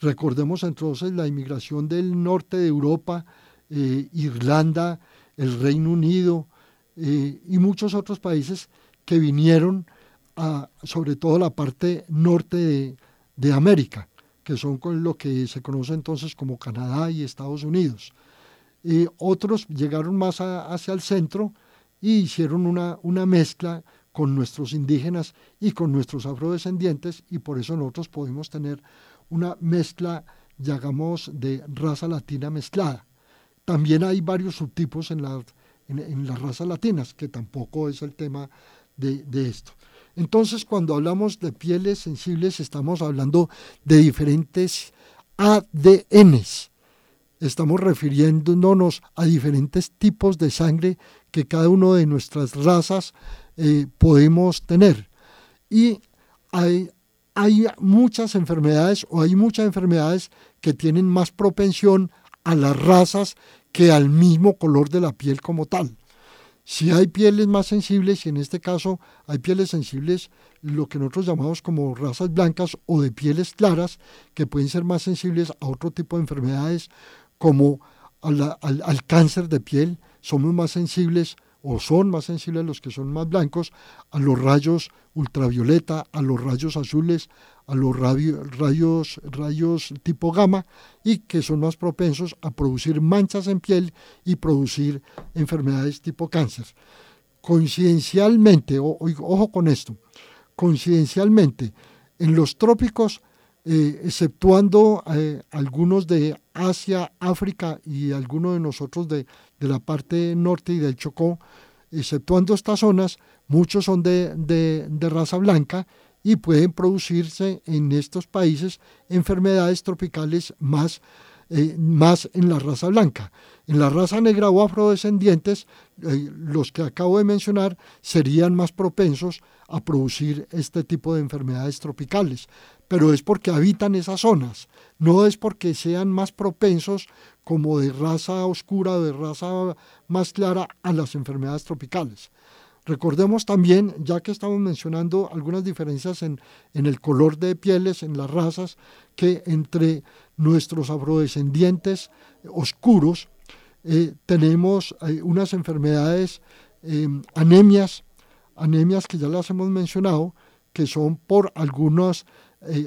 Recordemos entonces la inmigración del norte de Europa, eh, Irlanda, el Reino Unido eh, y muchos otros países que vinieron a, sobre todo la parte norte de, América, que son con lo que se conoce entonces como Canadá y Estados Unidos. Otros llegaron más hacia el centro y hicieron una, una mezcla con nuestros indígenas y con nuestros afrodescendientes y por eso nosotros podemos tener una mezcla, digamos, de raza latina mezclada. También hay varios subtipos en, la, en, las razas latinas, que tampoco es el tema de, de esto. Entonces, cuando hablamos de pieles sensibles, estamos hablando de diferentes ADNs. Estamos refiriéndonos a diferentes tipos de sangre que cada una de nuestras razas eh, podemos tener. Y hay, hay muchas enfermedades o hay muchas enfermedades que tienen más propensión a las razas que al mismo color de la piel como tal. Si hay pieles más sensibles, y en este caso hay pieles sensibles, lo que nosotros llamamos como razas blancas o de pieles claras, que pueden ser más sensibles a otro tipo de enfermedades como al, cáncer de piel, somos más sensibles o son más sensibles los que son más blancos a los rayos ultravioleta, a los rayos azules, a los rayos, rayos tipo gamma y que son más propensos a producir manchas en piel y producir enfermedades tipo cáncer. Coincidencialmente, ojo con esto, coincidencialmente, en los trópicos, eh, exceptuando eh, algunos de Asia, África y algunos de nosotros de, de la parte norte y del Chocó, exceptuando estas zonas, muchos son de, de, raza blanca y pueden producirse en estos países enfermedades tropicales más, eh, más en la raza blanca. En la raza negra o afrodescendientes, los que acabo de mencionar serían más propensos a producir este tipo de enfermedades tropicales, pero es porque habitan esas zonas, no es porque sean más propensos como de raza oscura o de raza más clara a las enfermedades tropicales. Recordemos también, ya que estamos mencionando algunas diferencias en, el color de pieles, en las razas, que entre nuestros afrodescendientes oscuros eh, tenemos eh, unas enfermedades, eh, anemias, anemias que ya las hemos mencionado, que son por algunas,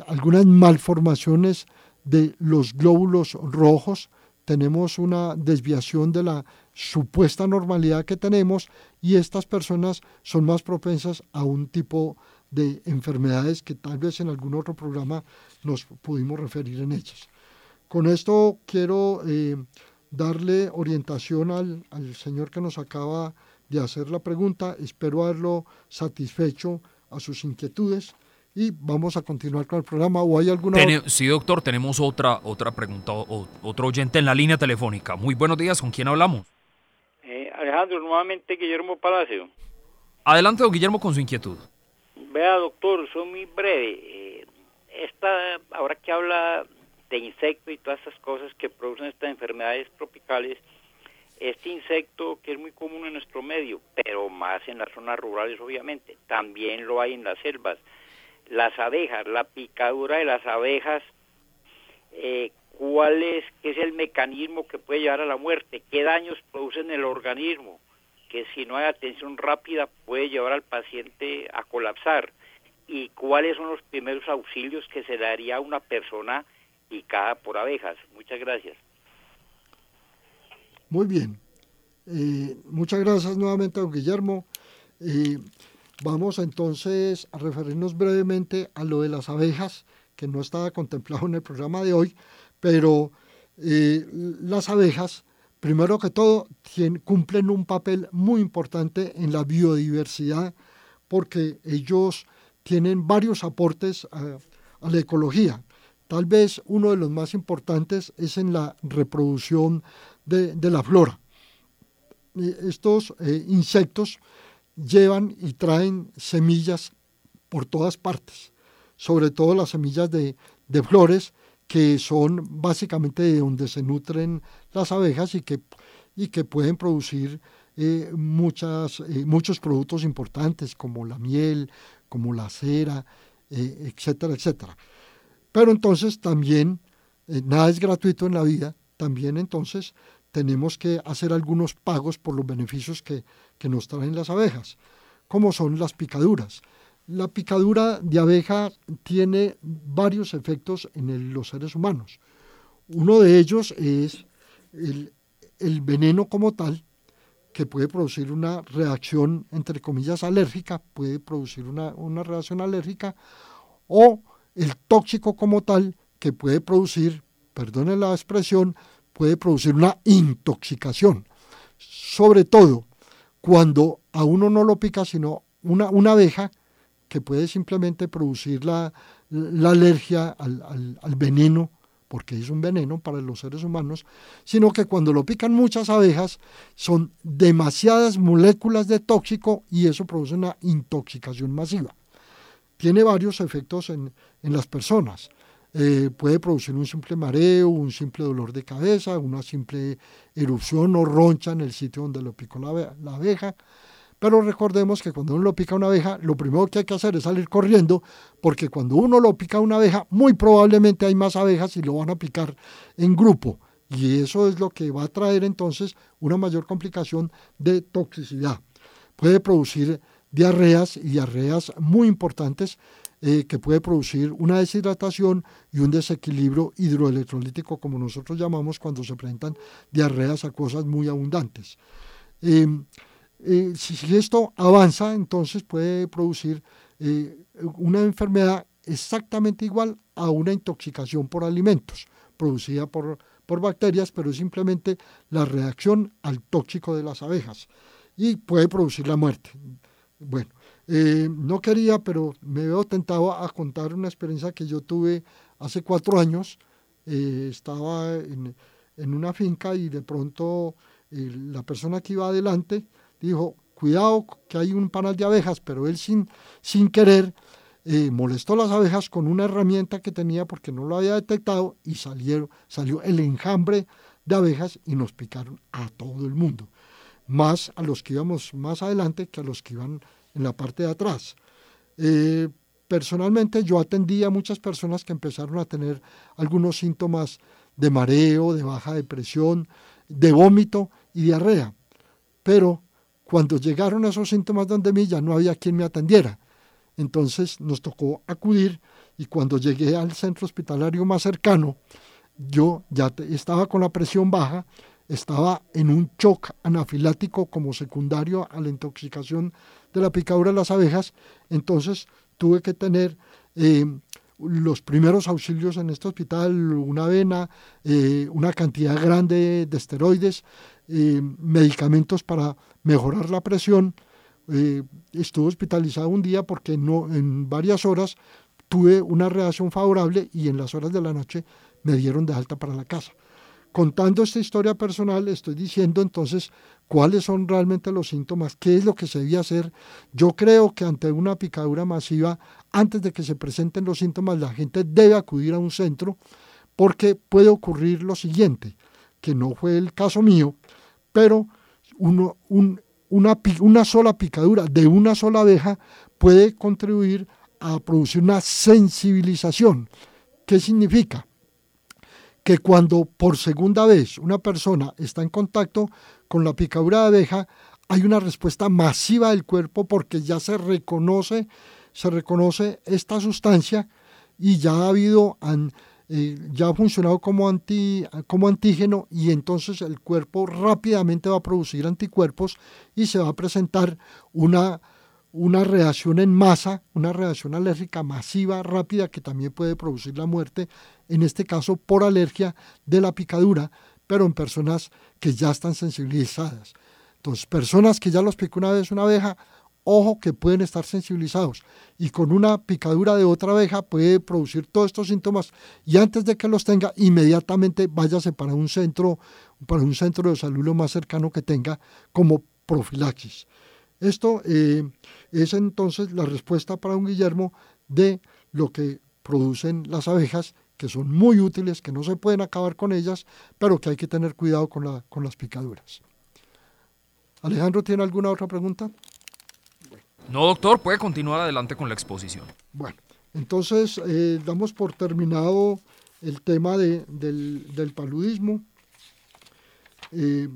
algunas malformaciones de los glóbulos rojos, tenemos una desviación de la supuesta normalidad que tenemos y estas personas son más propensas a un tipo de enfermedades que tal vez en algún otro programa nos pudimos referir en ellas. Con esto quiero eh, darle orientación al, al señor que nos acaba de hacer la pregunta. Espero haberlo satisfecho a sus inquietudes y vamos a continuar con el programa. ¿O hay alguna Sí, doctor, tenemos otra, otra pregunta, o, otro oyente en la línea telefónica. Muy buenos días, ¿con quién hablamos? Eh, Alejandro, nuevamente Guillermo Palacio. Adelante, don Guillermo, con su inquietud. Vea, doctor, soy muy breve. Eh, esta, ahora que habla de insectos y todas estas cosas que producen estas enfermedades tropicales, este insecto que es muy común en nuestro medio, pero más en las zonas rurales obviamente, también lo hay en las selvas las abejas, la picadura de las abejas, eh, cuál es, qué es el mecanismo que puede llevar a la muerte, qué daños producen en el organismo, que si no hay atención rápida puede llevar al paciente a colapsar, y cuáles son los primeros auxilios que se daría a una persona picada por abejas. Muchas gracias. Muy bien. Eh, muchas gracias nuevamente, don Guillermo. Eh, Vamos entonces a referirnos brevemente a lo de las abejas, que no estaba contemplado en el programa de hoy, pero eh, las abejas, primero que todo, cumplen un papel muy importante en la biodiversidad porque ellos tienen varios aportes a, la ecología. tal vez uno de los más importantes es en la reproducción de, la flora. Estos eh, insectos llevan y traen semillas por todas partes, sobre todo las semillas de, flores, que son básicamente de donde se nutren las abejas y que, y que pueden producir eh, muchas, eh, muchos productos importantes como la miel, como la cera, eh, etcétera, etcétera. Pero entonces también, nada es gratuito en la vida, también entonces tenemos que hacer algunos pagos por los beneficios que, que nos traen las abejas, como son las picaduras. La picadura de abeja tiene varios efectos en los seres humanos. Uno de ellos es el, veneno como tal, que puede producir una reacción, entre comillas, alérgica, puede producir una, reacción alérgica, o el tóxico como tal, que puede producir, perdone la expresión, puede producir una intoxicación. Sobre todo cuando a uno no lo pica, sino una, una abeja que puede simplemente producir la, alergia al, al veneno porque es un veneno para los seres humanos, sino que cuando lo pican muchas abejas son demasiadas moléculas de tóxico y eso produce una intoxicación masiva. Tiene varios efectos en, las personas. Eh, puede producir un simple mareo, un simple dolor de cabeza, una simple erupción o roncha en el sitio donde lo picó la abeja. Pero recordemos que cuando uno lo pica una abeja, lo primero que hay que hacer es salir corriendo, porque cuando uno lo pica una abeja, muy probablemente hay más abejas y lo van a picar en grupo. Y eso es lo que va a traer entonces una mayor complicación de toxicidad. Puede producir diarreas y diarreas muy importantes eh, que puede producir una deshidratación y un desequilibrio hidroelectrolítico, como nosotros llamamos cuando se presentan diarreas acuosas muy abundantes. Em, eh, si, esto avanza, entonces puede producir eh, una enfermedad exactamente igual a una intoxicación por alimentos producida por, por bacterias, pero es simplemente la reacción al tóxico de las abejas y puede producir la muerte. Bueno, eh, no quería, pero me veo tentado a contar una experiencia que yo tuve hace cuatro años. estaba en, una finca y de pronto la persona que iba adelante dijo, cuidado que hay un panal de abejas, pero él sin, sin querer eh, molestó las abejas con una herramienta que tenía porque no lo había detectado y salieron, salió el enjambre de abejas y nos picaron a todo el mundo, más a los que íbamos más adelante que a los que iban en la parte de atrás. Eh, personalmente yo atendí a muchas personas que empezaron a tener algunos síntomas de mareo, de baja depresión, de vómito y diarrea, pero cuando llegaron esos síntomas donde mí ya no había quien me atendiera. Entonces nos tocó acudir y cuando llegué al centro hospitalario más cercano, yo ya estaba con la presión baja, estaba en un shock anafilático como secundario a la intoxicación de la picadura de las abejas, entonces tuve que tener eh, los primeros auxilios en este hospital, una vena, eh, una cantidad grande de esteroides, eh, medicamentos para mejorar la presión. Estuve hospitalizado un día porque no, en varias horas tuve una reacción favorable y en las horas de la noche me dieron de alta para la casa. Contando esta historia personal, estoy diciendo entonces cuáles son realmente los síntomas, qué es lo que se debía hacer. Yo creo que ante una picadura masiva, antes de que se presenten los síntomas, la gente debe acudir a un centro porque puede ocurrir lo siguiente que no fue el caso mío, pero una, una sola picadura de una sola abeja puede contribuir a producir una sensibilización. ¿Qué significa? Que cuando por segunda vez una persona está en contacto con la picadura de abeja, hay una respuesta masiva del cuerpo porque ya se reconoce, se reconoce esta sustancia y ya ha habido eh, ya ha funcionado como, anti, como antígeno y entonces el cuerpo rápidamente va a producir anticuerpos y se va a presentar una, una reacción en masa, una reacción alérgica masiva, rápida, que también puede producir la muerte, en este caso por alergia de la picadura, pero en personas que ya están sensibilizadas. Entonces, personas que ya los picó una vez una abeja, ojo que pueden estar sensibilizados y con una picadura de otra abeja puede producir todos estos síntomas y antes de que los tenga inmediatamente váyase para un centro para un centro de salud lo más cercano que tenga como profilaxis. Esto eh, es entonces la respuesta para un Guillermo de lo que producen las abejas, que son muy útiles, que no se pueden acabar con ellas, pero que hay que tener cuidado con, la, con las picaduras. Alejandro, ¿tiene alguna otra pregunta? No, doctor, puede continuar adelante con la exposición. Bueno, entonces eh, damos por terminado el tema de, del, paludismo. Eh,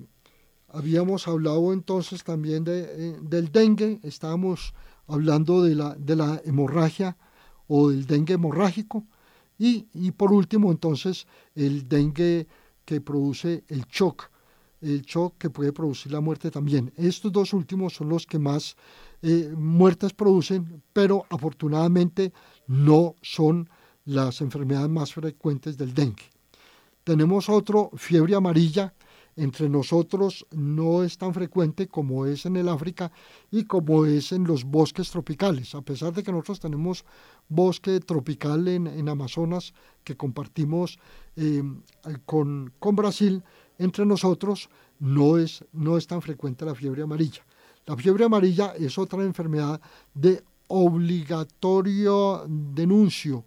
habíamos hablado entonces también de, eh, del dengue, estábamos hablando de la, de la hemorragia o del dengue hemorrágico y, por último entonces el dengue que produce el shock, el shock que puede producir la muerte también. Estos dos últimos son los que más eh, muertes producen, pero afortunadamente no son las enfermedades más frecuentes del dengue. Tenemos otro, fiebre amarilla, entre nosotros no es tan frecuente como es en el África y como es en los bosques tropicales. A pesar de que nosotros tenemos bosque tropical en, Amazonas que compartimos eh, con, con Brasil, entre nosotros no es, no es tan frecuente la fiebre amarilla. La fiebre amarilla es otra enfermedad de obligatorio denuncio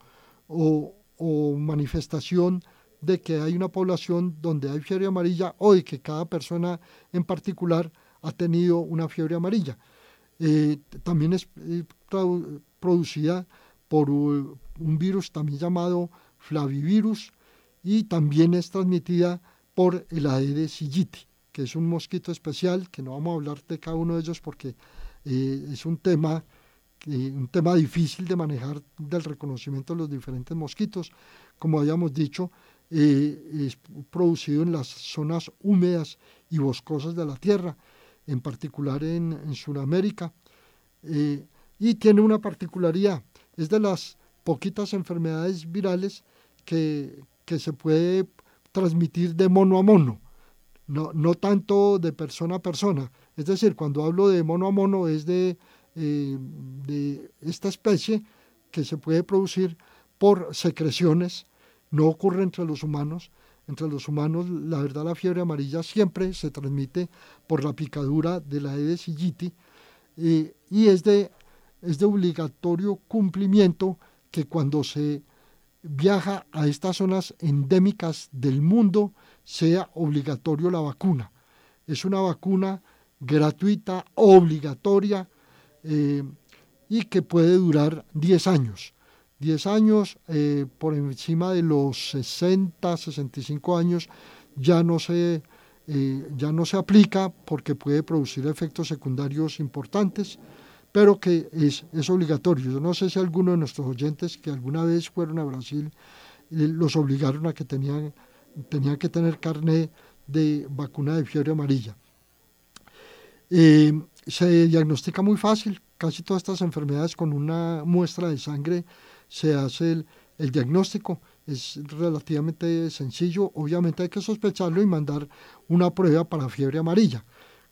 o, o manifestación de que hay una población donde hay fiebre amarilla o de que cada persona en particular ha tenido una fiebre amarilla. Eh, también es eh, producida por un virus también llamado flavivirus y también es transmitida por el Aedes aegypti, que es un mosquito especial, que no vamos a hablar de cada uno de ellos porque eh, es un tema, un tema difícil de manejar del reconocimiento de los diferentes mosquitos. Como habíamos dicho, eh, es producido en las zonas húmedas y boscosas de la Tierra, en particular en, Sudamérica, eh, y tiene una particularidad, es de las poquitas enfermedades virales que, que se puede transmitir de mono a mono, no, no tanto de persona a persona. Es decir, cuando hablo de mono a mono es de, eh, de esta especie que se puede producir por secreciones no ocurre entre los humanos. Entre los humanos, la verdad, la fiebre amarilla siempre se transmite por la picadura de la Aedes aegypti eh, y es de, es de obligatorio cumplimiento que cuando se viaja a estas zonas endémicas del mundo sea obligatorio la vacuna. Es una vacuna gratuita, obligatoria eh, y que puede durar 10 años. 10 años, eh, por encima de los 60, 65 años, ya no se, eh, ya no se aplica porque puede producir efectos secundarios importantes, pero que es, obligatorio. Yo no sé si alguno de nuestros oyentes que alguna vez fueron a Brasil eh, los obligaron a que tenían, tenían que tener carne de vacuna de fiebre amarilla. se diagnostica muy fácil casi todas estas enfermedades con una muestra de sangre se hace el, diagnóstico. Es relativamente sencillo. Obviamente hay que sospecharlo y mandar una prueba para fiebre amarilla.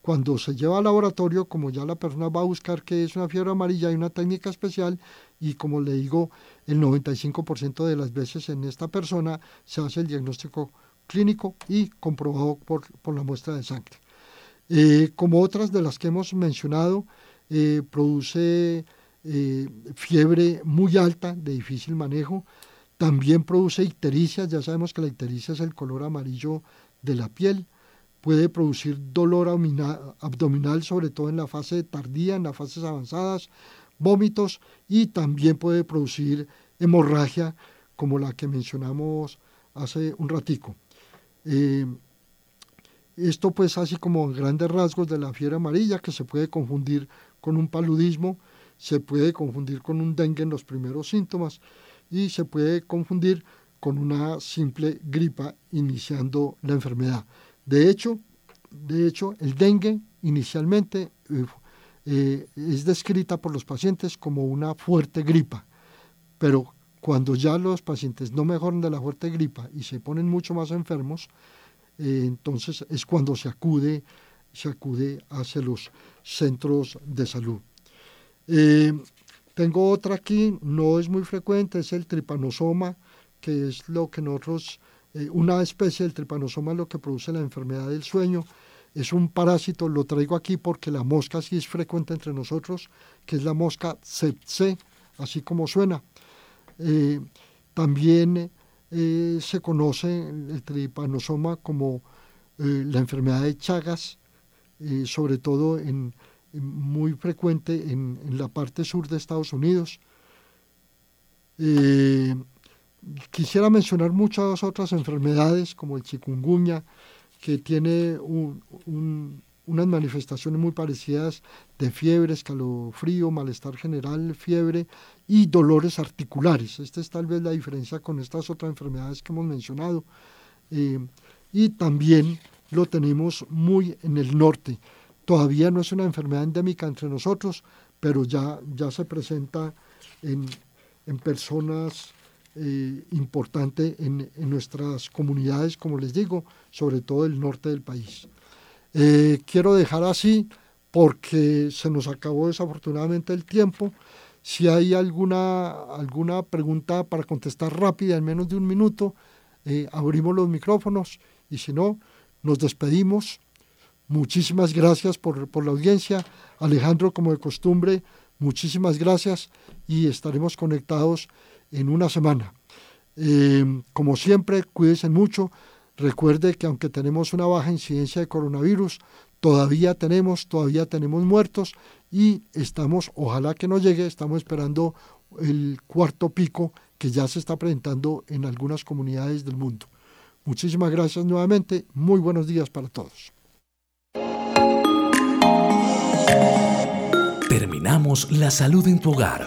Cuando se lleva al laboratorio, como ya la persona va a buscar que es una fiebre amarilla, hay una técnica especial y como le digo, el 95% de las veces en esta persona se hace el diagnóstico clínico y comprobado por, la muestra de sangre. Eh, como otras de las que hemos mencionado, eh, produce eh, fiebre muy alta, de difícil manejo. También produce ictericia, ya sabemos que la ictericia es el color amarillo de la piel. Puede producir dolor abdominal, sobre todo en la fase tardía, en las fases avanzadas, vómitos y también puede producir hemorragia, como la que mencionamos hace un ratico. Eh, esto pues así como grandes rasgos de la fiebre amarilla que se puede confundir con un paludismo se puede confundir con un dengue en los primeros síntomas y se puede confundir con una simple gripa iniciando la enfermedad. De hecho, de hecho el dengue inicialmente eh, eh, es descrita por los pacientes como una fuerte gripa, pero cuando ya los pacientes no mejoran de la fuerte gripa y se ponen mucho más enfermos, eh, entonces es cuando se acude, se acude hacia los centros de salud. Tengo otra aquí, no es muy frecuente, es el tripanosoma, que es lo que nosotros, eh, una especie del tripanosoma lo que produce la enfermedad del sueño. Es un parásito, lo traigo aquí porque la mosca sí es frecuente entre nosotros, que es la mosca tsetse, así como suena. Eh, también eh, se conoce el tripanosoma como la enfermedad de Chagas, sobre todo en, muy frecuente en, la parte sur de Estados Unidos. Quisiera mencionar muchas otras enfermedades como el chikungunya, que tiene unas manifestaciones muy parecidas de fiebre, escalofrío, malestar general, fiebre y dolores articulares. Esta es tal vez la diferencia con estas otras enfermedades que hemos mencionado. Eh, y también lo tenemos muy en el norte. Todavía no es una enfermedad endémica entre nosotros, pero ya, ya se presenta en, personas eh, importantes en, nuestras comunidades, como les digo, sobre todo el norte del país. Eh, quiero dejar así porque se nos acabó desafortunadamente el tiempo. Si hay alguna, alguna pregunta para contestar rápida en menos de un minuto, eh, abrimos los micrófonos y si no, nos despedimos Muchísimas gracias por, la audiencia. Alejandro, como de costumbre, muchísimas gracias y estaremos conectados en una semana. Eh, como siempre, cuídense mucho. Recuerde que aunque tenemos una baja incidencia de coronavirus, todavía tenemos, todavía tenemos muertos y estamos, ojalá que no llegue, estamos esperando el cuarto pico que ya se está presentando en algunas comunidades del mundo. Muchísimas gracias nuevamente. Muy buenos días para todos. Terminamos La Salud en tu Hogar,